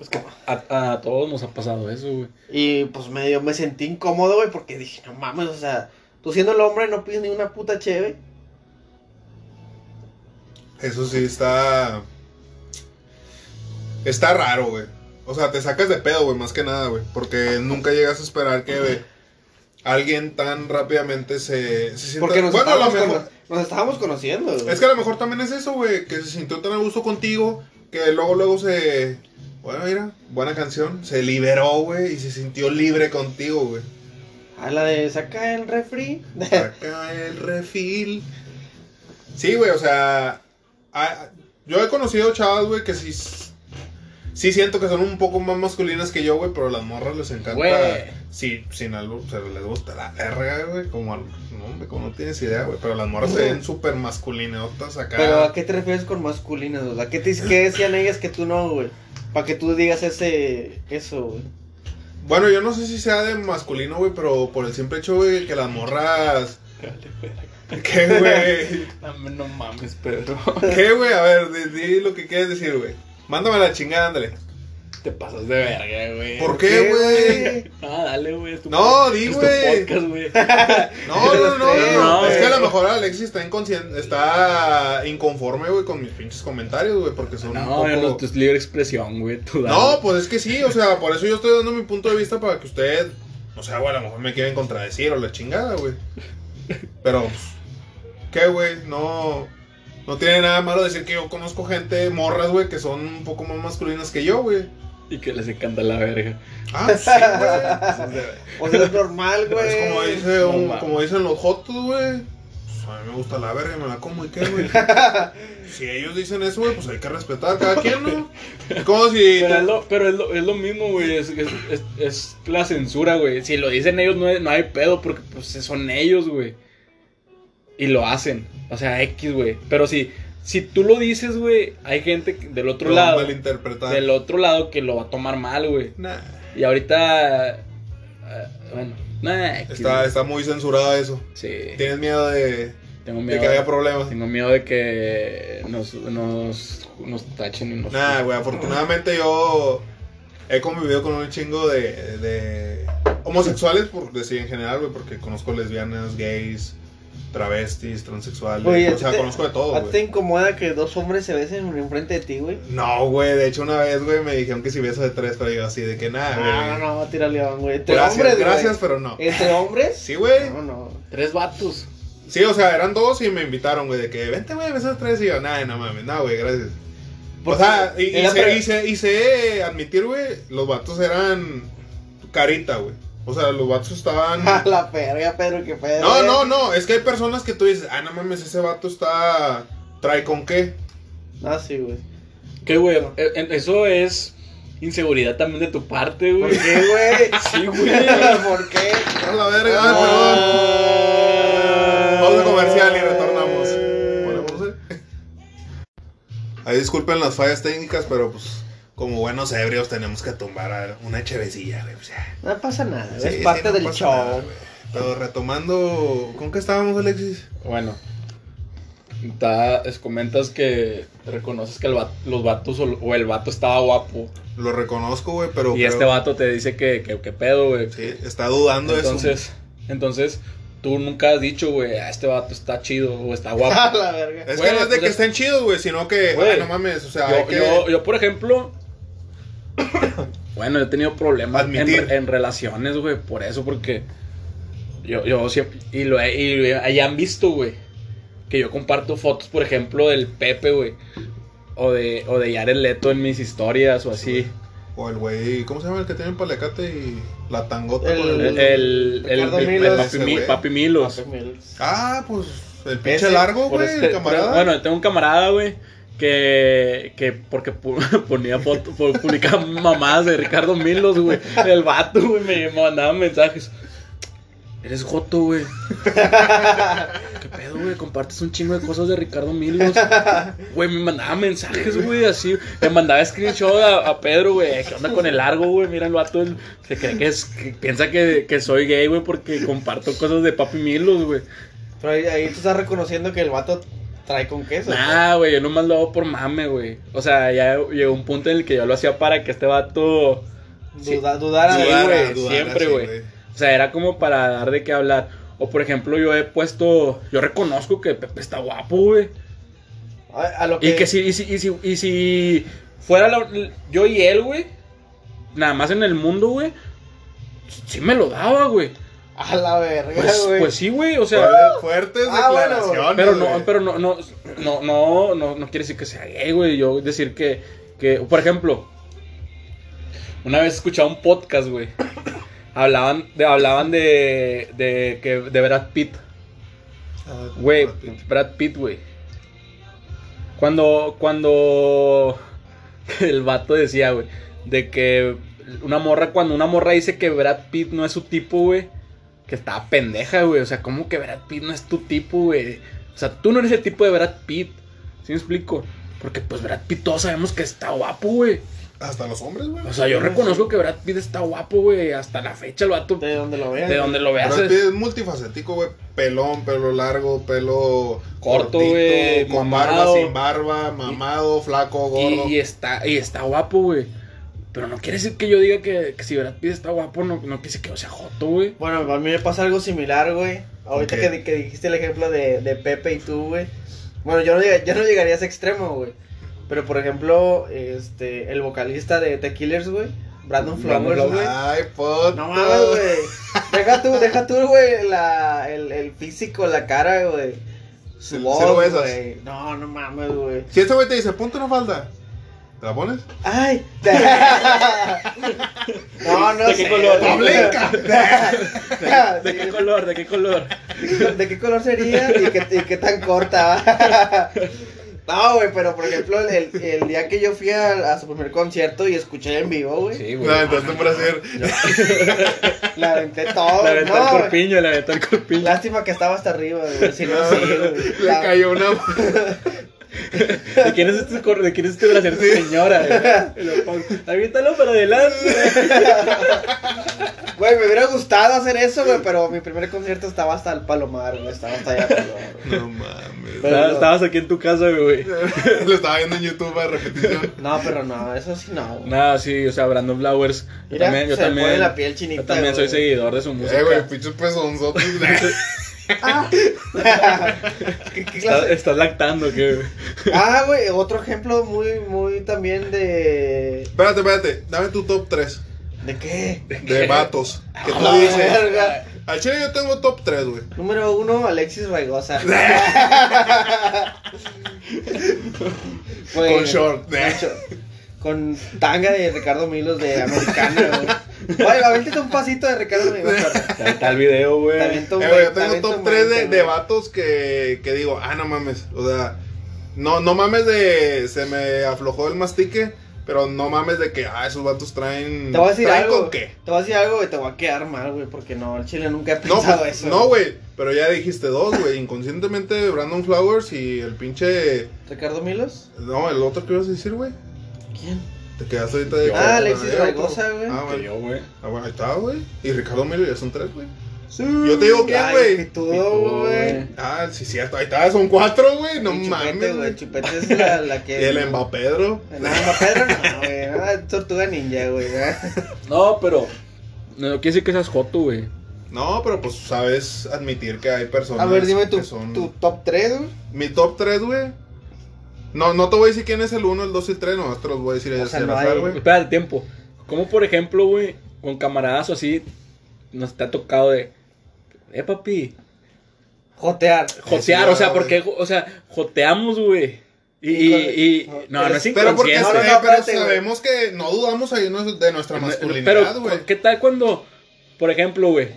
Es que a, a todos nos ha pasado eso, güey. Y pues medio me sentí incómodo, güey, porque dije, no mames, o sea, tú siendo el hombre no pides ni una puta cheve. Eso sí está. Está raro, güey. O sea, te sacas de pedo, güey, más que nada, güey. Porque nunca llegas a esperar que güey, alguien tan rápidamente se, se sienta. Porque nos, bueno, estábamos, mejor. cono- nos estábamos conociendo, güey. Es que a lo mejor también es eso, güey. Que se sintió tan a gusto contigo. Que luego, luego se. Bueno, mira, buena canción. Se liberó, güey. Y se sintió libre contigo, güey. A la de saca el refri. Saca el refil. Sí, güey, o sea. ah, yo he conocido chavas, güey, que sí. Sí siento que son un poco más masculinas que yo, güey, pero a las morras les encanta. Güey. Sí, sin algo, o sea, les gusta la verga, güey, como, al- no, hombre, como no tienes idea, güey, pero las morras se ven súper masculinotas acá. Pero ¿a qué te refieres con masculinas, güey? ¿A qué, te, qué decían ellas que tú no, güey? Para que tú digas ese, eso, güey. Bueno, yo no sé si sea de masculino, güey, pero por el simple hecho, güey, que las morras... ¿Qué, güey? No, no mames, Pedro. ¿Qué, güey? A ver, di, di lo que quieres decir, güey. Mándame la chingada, ándale. Te pasas de verga, güey. ¿Por qué, güey? Ah, dale, güey. No, di, güey. No, no, no, no, no. No, Es que a lo mejor Alexis está inconsciente, está inconforme, güey, con mis pinches comentarios, güey, porque son No, no, es libre expresión, güey. No, pues es que sí, o sea, por eso yo estoy dando mi punto de vista para que usted, o sea, güey, a lo mejor me quieren contradecir o la chingada, güey. Pero, pues, ¿qué, güey? No, no tiene nada malo decir que yo conozco gente, morras, güey, que son un poco más masculinas que yo, güey. Y que les encanta la verga. Ah, sí, güey. O sea, es normal, güey. Es como, dice no un- mames. como dicen los jotos, güey. Pues a mí me gusta la verga y me la como y qué, güey. si ellos dicen eso, güey, pues hay que respetar a cada quien, ¿no? Es como si. Pero, es lo, pero es, lo, es lo mismo, güey. Es, es, es, es la censura, güey. Si lo dicen ellos, no hay, no hay pedo, porque pues son ellos, güey. Y lo hacen. O sea, X, güey. Pero si, si tú lo dices, güey, hay gente del otro lo lado. Del otro lado que lo va a tomar mal, güey. Nah, Y ahorita. eh, bueno, nah, X, está, está muy censurado eso. Sí. Tienes miedo de, Tengo de miedo. que haya problemas. Tengo miedo de que nos, nos, nos tachen y nos. Nah, güey, afortunadamente yo he convivido con un chingo de, de homosexuales, por decir en general, güey, porque conozco lesbianas, gays, travestis, transexuales. Oye, ¿a o sea, te- conozco de todo, ¿A ti te incomoda que dos hombres se besen enfrente de ti, güey? No, güey, de hecho una vez, güey, me dijeron que si beso de tres, pero yo así de que nada, güey. No, no, no, tira león, güey. Entre Gracias, hombres, güey. gracias, pero no. ¿Entre hombres? Sí, güey. No, no. Tres vatos. Sí, o sea, eran dos y me invitaron, güey, de que vente, güey, besos tres. Y yo, nada, no mames, no, güey, gracias. O sea, y, y pre- y, admitir, güey, los vatos eran carita, güey. O sea, los vatos estaban... A la verga, Pedro, qué pedo. No, eh. no, no, es que hay personas que tú dices, ah, no mames, ese vato está... ¿Trae con qué? Ah, sí, güey. ¿Qué, güey? Eh, eh, Eso es inseguridad también de tu parte, ¿Por güey. qué, güey? Sí, güey. ¿Por qué? A la verga, ay, Ah. perdón. Vamos a comercial y retornamos. A- Ahí disculpen las fallas técnicas, pero pues como buenos ebrios tenemos que tumbar a una chevecilla, güey. O sea, No pasa nada, sí, es sí, parte no del show. nada. Pero retomando, ¿con qué estábamos, Alexis? Bueno, ta- es- comentas que reconoces que el los vatos o, o el vato estaba guapo. Lo reconozco, güey, pero Y creo- este vato te dice que, que, que pedo, güey. sí, está dudando eso. Entonces, entonces, tú nunca has dicho, güey, "Ah, este vato está chido o está guapo. A la verga. Es que no es de pues que es- estén chidos, güey, sino que, Güey, ay, no mames, o sea, yo, hay que... yo, yo, por ejemplo, bueno, he tenido problemas en, relaciones, güey, por eso, porque yo, yo siempre, y lo he- y han visto, güey, que yo comparto fotos, por ejemplo, del Pepe, güey, o de, o de Jared Leto en mis historias o así. O el güey, ¿cómo se llama el que tiene el palacate y la tangota El- con El, el... el, el- Ricardo el Milos. papi, Mi- Papi Milos. Papi Mills. Ah, pues, el pinche Ese, largo, güey, este- el camarada. Bueno, tengo un camarada, güey, que, que porque ponía foto, pu- publicaba mamadas de Ricardo Milos, güey. El vato, güey, me mandaba mensajes. Eres joto, güey. ¿Qué pedo, güey? Compartes un chingo de cosas de Ricardo Milos. Güey, me mandaba mensajes, güey, así. Me mandaba screenshot a, Pedro, güey. ¿Qué onda con el largo, güey? Mira el vato, el- se cree que es, piensa que, que soy gay, güey, porque comparto cosas de Papi Milos, güey. Pero ahí, ahí tú estás reconociendo que el vato trae con queso. Nah, güey, yo nomás lo hago por mame, güey. O sea, ya llegó un punto en el que yo lo hacía para que este vato. Sí. Duda, dudar Sí, a güey, siempre, güey. O sea, era como para dar de qué hablar. O por ejemplo, yo he puesto. Yo reconozco que Pepe está guapo, güey. A, a lo que... Y que si, y si, y si, y si fuera la- yo y él, güey. Nada más en el mundo, güey. Sí me lo daba, güey. A la verga, Pues, güey. pues sí, güey. O sea. Fuer- Fuertes Ah, bueno. declaraciones, Pero no, pero no, no, no, no, no, no quiere decir que sea gay, güey. Yo decir que, que, por ejemplo, una vez escuchaba un podcast, güey. Hablaban de, hablaban de, de, que, de Brad Pitt. Ah, Güey, Brad Pitt, güey. Cuando, cuando el vato decía, güey, de que una morra, cuando una morra dice que Brad Pitt no es su tipo, güey, que estaba pendeja, güey. O sea, ¿cómo que Brad Pitt no es tu tipo, güey? O sea, tú no eres el tipo de Brad Pitt. ¿Sí me explico? Porque pues Brad Pitt todos sabemos que está guapo, güey. Hasta los hombres, güey. O sea, yo reconozco que Brad Pitt está guapo, güey. Hasta la fecha el vato, De donde lo veas. de donde lo veas. Brad es- Pitt es multifacético, güey. Pelón, pelo largo, pelo Corto, güey, Con mamado. barba, sin barba, mamado, flaco, gordo. Y, y está, y está guapo, güey. Pero no quiere decir que yo diga que, que si Brad Pitt está guapo, no, no quiere decir que yo sea joto, güey. Bueno, a mí me pasa algo similar, güey. Ahorita que, que dijiste el ejemplo de, de Pepe y tú, güey. Bueno, yo no, yo no llegaría a ese extremo, güey. Pero, por ejemplo, este, el vocalista de The Killers, güey. Brandon Flowers, güey. Ay, puto. No mames, güey. Deja tú, deja tú, güey, la, el, el físico, la cara, güey. Su voz, güey. No, no mames, güey. Si este güey te dice, ponte una falda, ¿te la pones? Ay. no, no ¿De sé. qué color? ¡Blanca! ¿De, de qué color? ¿De qué color? ¿De qué color sería y qué, y qué tan corta? No, güey, pero por ejemplo, el, el- día que yo fui a, a su primer concierto y escuché en vivo, güey, Sí, güey. No, entonces tú por hacer. la aventé todo. La aventó no, el corpiño, la aventó el corpiño. Lástima que estaba hasta arriba, güey. Si no, sí, güey. Le La- cayó una. ¿De quién es este, cor- de quién es este brasier de señora? Aviéntalo para adelante. Güey, me hubiera gustado hacer eso, güey, pero mi primer concierto estaba hasta el Palomar, güey. Estaba hasta allá. güey. No mames. Pero- Estabas aquí en tu casa, güey. Lo estaba viendo en YouTube a repetición. No, pero no, eso sí no, güey. Nada, sí, o sea, Brandon Flowers. Yo Mira, también, yo se me también, pone la piel chinita, yo también soy seguidor de su música. Eh, güey, pinches pezonzotes. Ah. ¿Qué, qué Estás, clase? estás lactando, que Ah, güey, otro ejemplo muy, muy también de... Espérate, espérate. Dame tu top 3 ¿De qué? de vatos. Que A tú la dices. verga. Al chile yo tengo top 3, güey. Número uno, Alexis Raigosa. Con short. Con, short. Con tanga de Ricardo Milos de Americana, güey. Oye, avéntate un pasito de Ricardo Milos. Está el video, güey. Un Eh, güey, yo veinte, tengo top un 3 de, de güey. vatos que, que digo, ah, no mames. O sea, no, no mames de. Se me aflojó el mastique. Pero no mames de que, ah, esos vatos traen. Te voy a decir ¿traen algo. con qué? Te voy a decir algo y te voy a quedar mal, güey, porque no, el chile nunca he No, pensado pues, eso. no, güey. Pero ya dijiste dos, güey. Inconscientemente Brandon Flowers y el pinche. ¿Ricardo Milos? No, el otro que ibas a decir, güey. ¿Quién? Te quedaste ahorita de. Ah, Alexis Zaragoza, güey. Ah, Que bueno. yo, güey. Ah, bueno, ahí está, güey. Y Ricardo Emilio ya son tres, güey. Yo te digo quién, güey. Pitudo, güey. güey. Ah, sí, cierto. Ahí está, son cuatro, güey. No Y Chupete, mames, güey. güey. Chupete es la, la Y que. el Mbapedro. No, Pedro no, güey. No, es tortuga ninja, güey. No, pero. No quiere decir que seas joto, güey. No, pero pues sabes admitir que hay personas A ver, dime tu, que son... tu top 3, güey. Mi top 3, güey. No, no te voy a decir quién es el 1, el 2 y el 3, no, te los voy a decir O así sea, no hay-. Espérate, tiempo. Como por ejemplo, güey, con camaradas o así, nos te ha tocado de. Eh, papi. Jotear. Jotear, Sí, o sea, güey. porque, o sea, joteamos, güey. Y, y, y- no, no es Pero porque inconsciente. No, no, no, pero espérate, güey. sabemos que no dudamos ahí de nuestra Pero, masculinidad, güey. ¿qué tal cuando, por ejemplo, güey,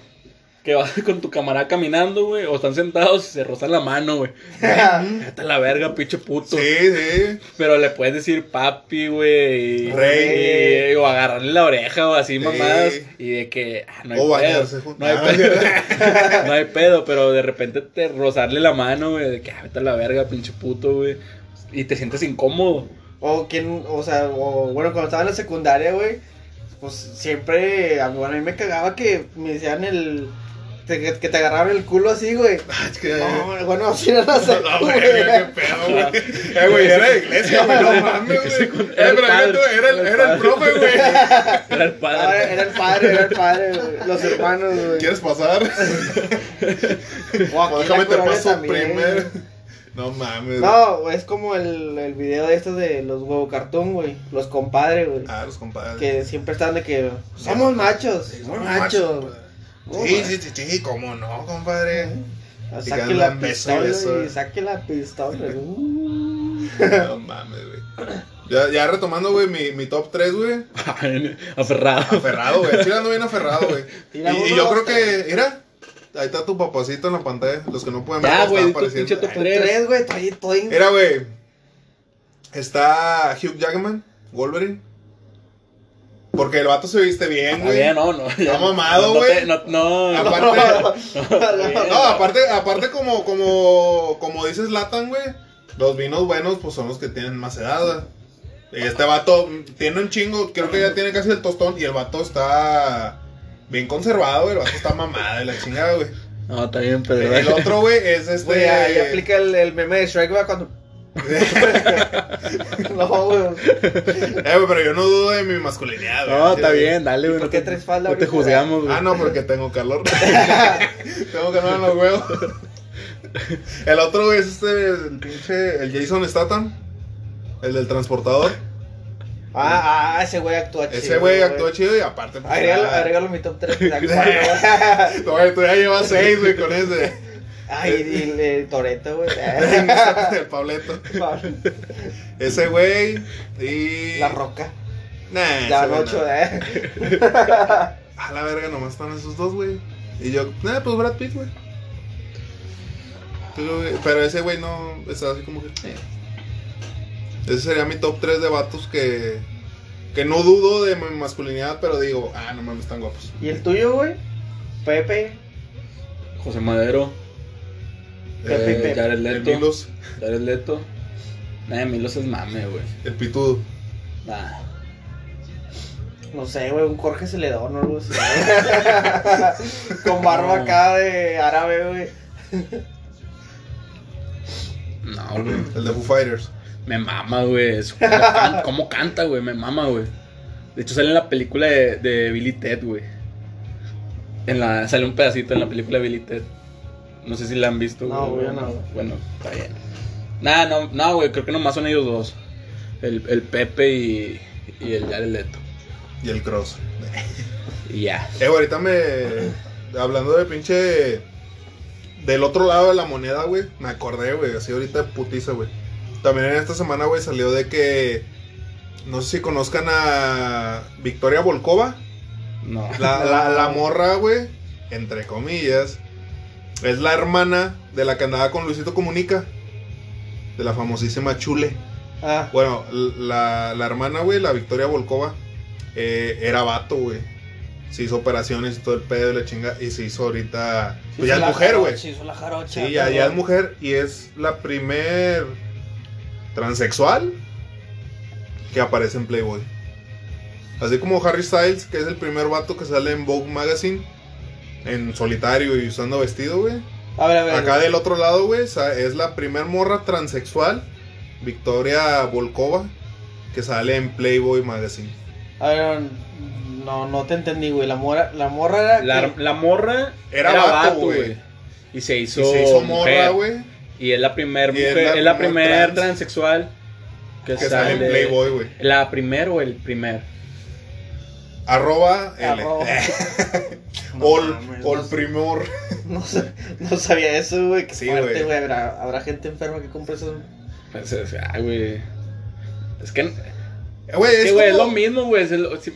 que vas con tu camarada caminando, güey, o están sentados y se rozan la mano, güey? Vete a la verga, pinche puto. Sí, sí. Pero le puedes decir papi, güey. Rey. y- o agarrarle la oreja o así, Sí. mamadas. Y de que. ah, no hay O pedo. No hay pedo. no hay pedo, pero de repente te rozarle la mano, güey. De que, ah, vete a la verga, pinche puto, güey. Y te sientes incómodo. O quien, o sea, o bueno, cuando estaba en la secundaria, güey, pues siempre, bueno, a mí me cagaba que me decían el, te- que, te agarraban el culo así, güey. Ah. No, bueno, así era la No, secu, güey, qué pedo, güey. Eh, güey, era de iglesia, güey, no mames, güey. Eh, Era el era, era, profe, güey. Era el No, padre. era el padre, era el padre, güey. Los hermanos, güey. ¿Quieres pasar? O déjame te paso primero. No mames. No, es como el, el video de estos de los huevo cartón, güey. Los compadres, güey. Ah, los compadres. Que siempre están de que somos machos, somos machos. Sí, güey. sí, sí, sí, cómo no, compadre. Ah, Y Saque que la pistola beso. y saque la pistola. Uh. No mames, güey. Ya, ya retomando, güey, mi, mi top 3, güey. Aferrado. Aferrado, güey. Sí, ando bien aferrado, güey. Y, yo creo que, mira, ahí está tu papacito en la pantalla. Los que no pueden Ya, ver, güey, está di tu apareciendo. top güey, Mira, güey. Está Hugh Jackman, Wolverine. Porque el vato se viste bien, Está güey. bien, no, no. ya. mamado, No güey. No, no. Aparte, No, no, aparte, aparte como, como, como dices Latan, güey. Los vinos buenos, pues son los que tienen más edad, güey. Y este vato tiene un chingo, creo que ya tiene casi el tostón. Y el vato está bien conservado, güey. El vato está mamada de la chingada, güey. No, está bien, pero. El otro, güey, es este. Güey, ahí aplica el, el meme de Shrek, güey, cuando... no, güey. Eh, güey, pero yo no dudo de mi masculinidad, güey. No, Sí, está bien, dale, güey. por qué te- traes falda No te juzgamos, güey. Ah, no, porque tengo calor. tengo calor en los huevos. El otro, güey, es este, el pinche, el Jason Statham. El del transportador. Ah, ah, ese güey actúa chido. Ese güey actuó chido y aparte. pues, Agrégalo, agrégalo mi top 3. No, güey, tú ya llevas seis, güey, con ese. Ay, y el, el Toreto, güey. el Pableto. Ese güey y. La Roca. Nah, Ya güey ocho, no. eh. A la verga, nomás están esos dos, güey. Y yo, nah, pues Brad Pitt, güey. Pero, güey, pero ese güey no está así como que. eh. Ese sería mi top 3 de vatos que. Que no dudo de mi masculinidad, pero digo, ah, no mames, están guapos. ¿Y el tuyo, güey? Pepe. José Madero. Eh. Jared El Leto. Milos, Jared Leto. Nah, Milos es mame, güey. el pitudo. Nah. No sé, güey, un Jorge Celedón o algo así. Con barba acá de árabe, güey. No, güey. El de Foo Fighters. Me mama, güey. Es- ¿Cómo, can- cómo canta, güey? Me mama, güey. De hecho, sale en la película de, de Billy Ted, güey. En la, sale un pedacito en la película de Billy Ted. No sé si la han visto, No, güey, no. Bueno, está bien. Nah, no, no, güey. Creo que nomás son ellos dos. El, el Pepe y, y el Jared Leto. Y el Cross. Y ya. Eh, güey, ahorita me. Hablando de pinche. Del otro lado de la moneda, güey. Me acordé, güey. Así ahorita putiza, güey. También en esta semana, güey, salió de que. No sé si conozcan a Victoria Volkova. No. La, la, la morra, güey. Entre comillas. Es la hermana de la que andaba con Luisito Comunica. De la famosísima Chule. Ah, Bueno, la, la hermana, güey, la Victoria Volkova, eh, era vato, güey. Se hizo operaciones y todo el pedo y la chinga. Y se hizo ahorita. Pues ya es mujer, güey. Se hizo la jarocha. Sí, ya, ya es mujer. Y es la primer transexual que aparece en Playboy. Así como Harry Styles, que es el primer vato que sale en Vogue Magazine, en solitario y usando vestido, güey. A ver, a ver. Acá del otro lado, güey, es la primer morra transexual, Victoria Volkova, que sale en Playboy Magazine. A ver, no, no te entendí, güey. La morra, la morra era. La, que- la morra Era vato, güey. Y se hizo, Y se hizo mujer. morra, güey, Y es la primer es mujer, la es la primer primer trans. transexual que, que sale en Playboy, güey. ¿La primer o el primer? Arroba L. Arroba. No Ol, mames, ol no- primor. No, sa- no sabía eso, güey. Qué Sí, fuerte, güey. güey. Habrá, habrá gente enferma que compre eso. Pues, o sea, ay, güey. Es que, Güey, es, que, lo mismo, güey.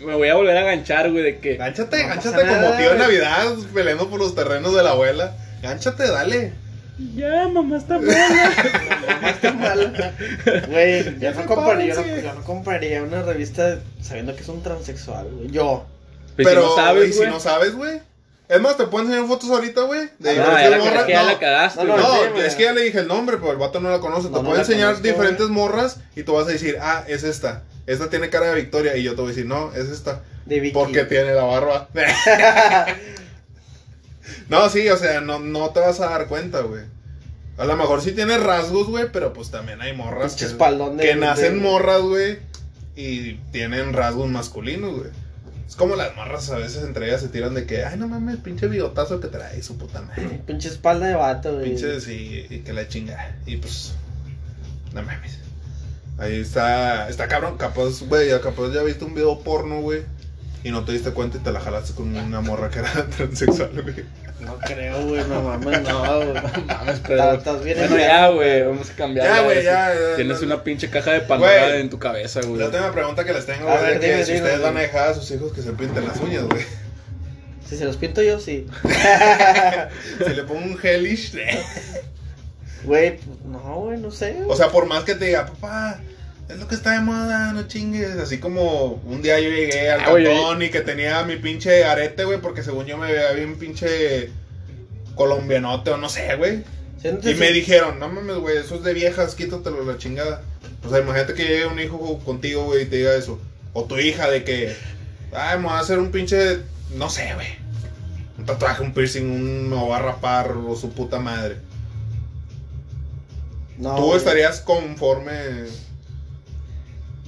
me voy a volver a ganchar, güey, de que. Gánchate, No gánchate como nada, tío güey. Navidad peleando por los terrenos de la abuela. Gánchate, dale. Ya, mamá está mala. Mamá está mala. Güey, yo, Ya no compraría, yo, no, yo no compraría una revista sabiendo que es un transexual, güey. Yo. Pues Pero, si no sabes, y si güey. no sabes, güey. Es más, te puedo enseñar fotos ahorita, güey. De Ah, diferentes que- morras. es que ya No, la cagaste, No, güey. No, sí, güey. es que ya le dije el nombre, pero el vato no la conoce. No, te no puedo la enseñar conozco, diferentes morras y tú vas a decir, ah, es esta. Esta tiene cara de Victoria. Y yo te voy a decir, no, es esta. De Vicky. Porque tiene la barba. no, sí, o sea, no, no te vas a dar cuenta, güey. A lo mejor sí tiene rasgos, güey, pero pues también hay morras que, espaldón de- que nacen de- morras, güey, y tienen rasgos masculinos, güey. Es como las morras a veces entre ellas se tiran de que, ay, no mames, pinche bigotazo que trae su puta madre. Pinche espalda de vato, güey. Pinche, sí, y que la chinga. Y pues, no mames. Ahí está, está cabrón, capaz, güey, capaz ya viste un video porno, güey. Y no te diste cuenta y te la jalaste con una morra que era transexual, güey. No creo, güey. No mames, no, güey. Mames, Estás- pero. estás bien Bueno, ya, güey. Vamos a cambiar. Ya, güey, ya, ya, Tienes no. una pinche caja de Pandora Güey. en tu cabeza, güey. La última pregunta que les tengo, A güey, es dime, que si dime, ustedes dime. van a dejar a sus hijos que se pinten las uñas, güey. Si se los pinto yo, sí. Si le pongo un hellish. Güey, pues, no, güey, no sé. güey. O sea, por más que te diga, papá, es lo que está de moda, no chingues. Así como un día yo llegué al Ah, cantón y que tenía mi pinche arete, güey, porque según yo me veía bien pinche colombianote o no sé, güey. Y me dijeron, no mames, güey, eso es de viejas, quítatelo la chingada. O sea, imagínate que llegue un hijo contigo, güey, y te diga eso. O tu hija de que, ay, me voy a hacer un pinche, no sé, güey. Un tatuaje, un piercing, un, me voy a rapar o su puta madre. No, ¿Tú güey. estarías conforme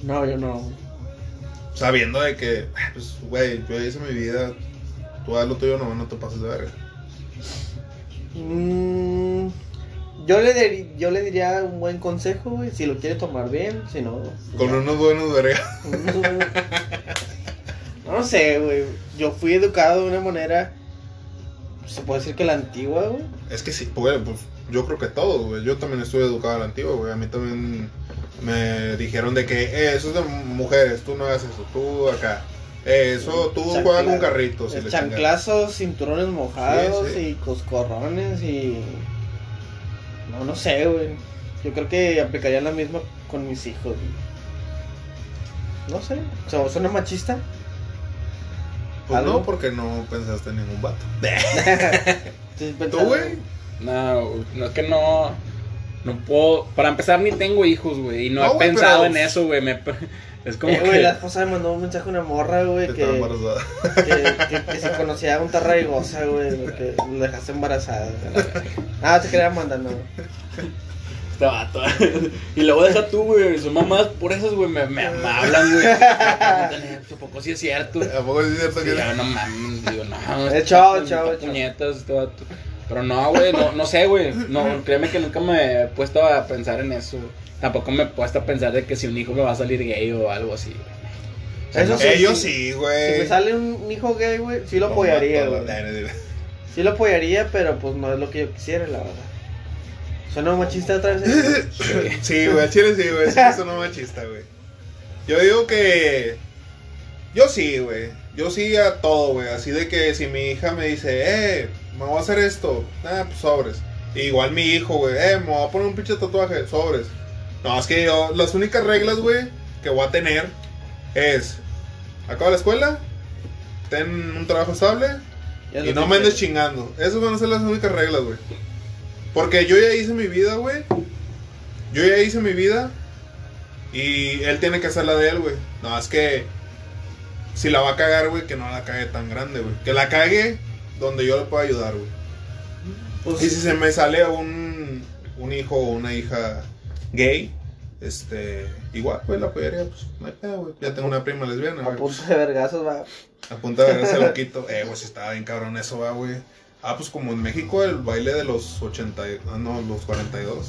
No, yo no. sabiendo de que, "Ah, pues, güey, yo hice mi vida, tú haz lo tuyo, no, no te pases de verga? Mm, yo, le yo le diría un buen consejo, güey. Si lo quiere tomar bien, si no. Con ya. unos buenos verga. No sé, güey. Yo fui educado de una manera. Se puede decir que la antigua, güey. Es que sí, güey, pues yo creo que todos, güey. Yo también estuve educado a la antigua, güey. A mí también me dijeron de que eh, eso es de mujeres, tú no hagas eso, tú acá. Eh, eso, tú Chancla- juegas con carritos. la chingada. chanclazos, cinturones mojados Sí, sí. y coscorrones y. No, no sé, güey. Yo creo que aplicaría la misma con mis hijos, güey. No sé. O sea, ¿suena machista? Pues ¿Algo? no, porque no pensaste en ningún vato. ¿Tú, güey? No, no es que no. No puedo. Para empezar, ni tengo hijos, güey. Y no, No, he güey, pensado pero- en eso, güey. Me... Es como Eh, güey, que. la esposa me mandó un mensaje a una morra, güey, Que que, estaba embarazada. que, que, que si conocía a un tarraigosa, güey, porque lo dejaste embarazada. güey. Ah, te quería mandar, no. Este vato. y luego deja tú, güey. Son mamás por esas, güey. Me, me, me hablan, güey. ¿A poco sí es cierto? ¿A poco sí es cierto Y que yo, no mames, digo, no. Eh, chao, está- chao, está chao. puñetas, este vato. Pero no, güey, no, no sé, güey. No, créeme que nunca me he puesto a pensar en eso. güey. Tampoco me he puesto a pensar de que si un hijo me va a salir gay o algo así, güey. Eso sí, Ellos sí. sí, Si güey. me sale un hijo gay, güey, sí lo apoyaría, güey. Sí lo apoyaría, pero pues no es lo que yo quisiera, la verdad. ¿Suena machista otra vez? Sí, güey, al chile sí, güey. Sí, eso no es machista, güey. Yo digo que. Yo sí, güey. Yo sí a todo, güey. Así de que si mi hija me dice, eh, me voy a hacer esto. Ah, pues sobres. Igual mi hijo, güey, eh, me voy a poner un pinche tatuaje. Sobres. No, es que yo, las únicas reglas, güey, que voy a tener es. Acaba la escuela. Ten un trabajo estable. Ya Y no me andes chingando. Esas van a ser las únicas reglas, güey. Porque yo ya hice mi vida, güey. Yo ya hice mi vida. Y él tiene que hacer la de él, güey. No, es que. si la va a cagar, güey, que no la cague tan grande, güey. Que la cague donde yo le pueda ayudar, güey. Pues, Y si se me sale un, un hijo o una hija gay, este, igual, güey, la apoyaría, pues, no hay pedo, güey. Ya tengo una prima lesbiana, a güey. punto pues, de vergazos va. a punto de ver ese loquito. Eh, güey, si estaba bien cabrón eso, va, güey. Ah, pues como en México el baile de los 80, y- ah, no, los 42.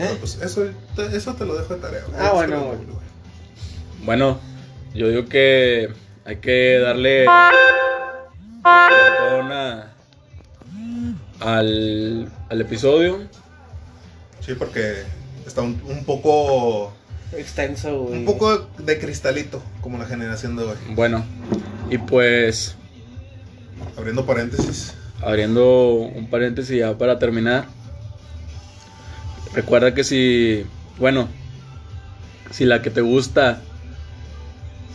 ¿Eh? Ah, pues eso, te- eso te lo dejo de tarea. güey. Ah, bueno, lo- güey. Bueno, yo digo que hay que darle al, al episodio. Sí, porque está un, un poco, Extenso, güey. un poco de cristalito, como la generación de hoy. Bueno, y pues Abriendo paréntesis. abriendo un paréntesis ya para terminar. Recuerda que si, bueno, si la que te gusta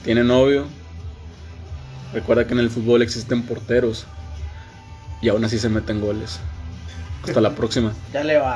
tiene novio, recuerda que en el fútbol existen porteros y aún así se meten goles. Hasta la próxima. Ya le va.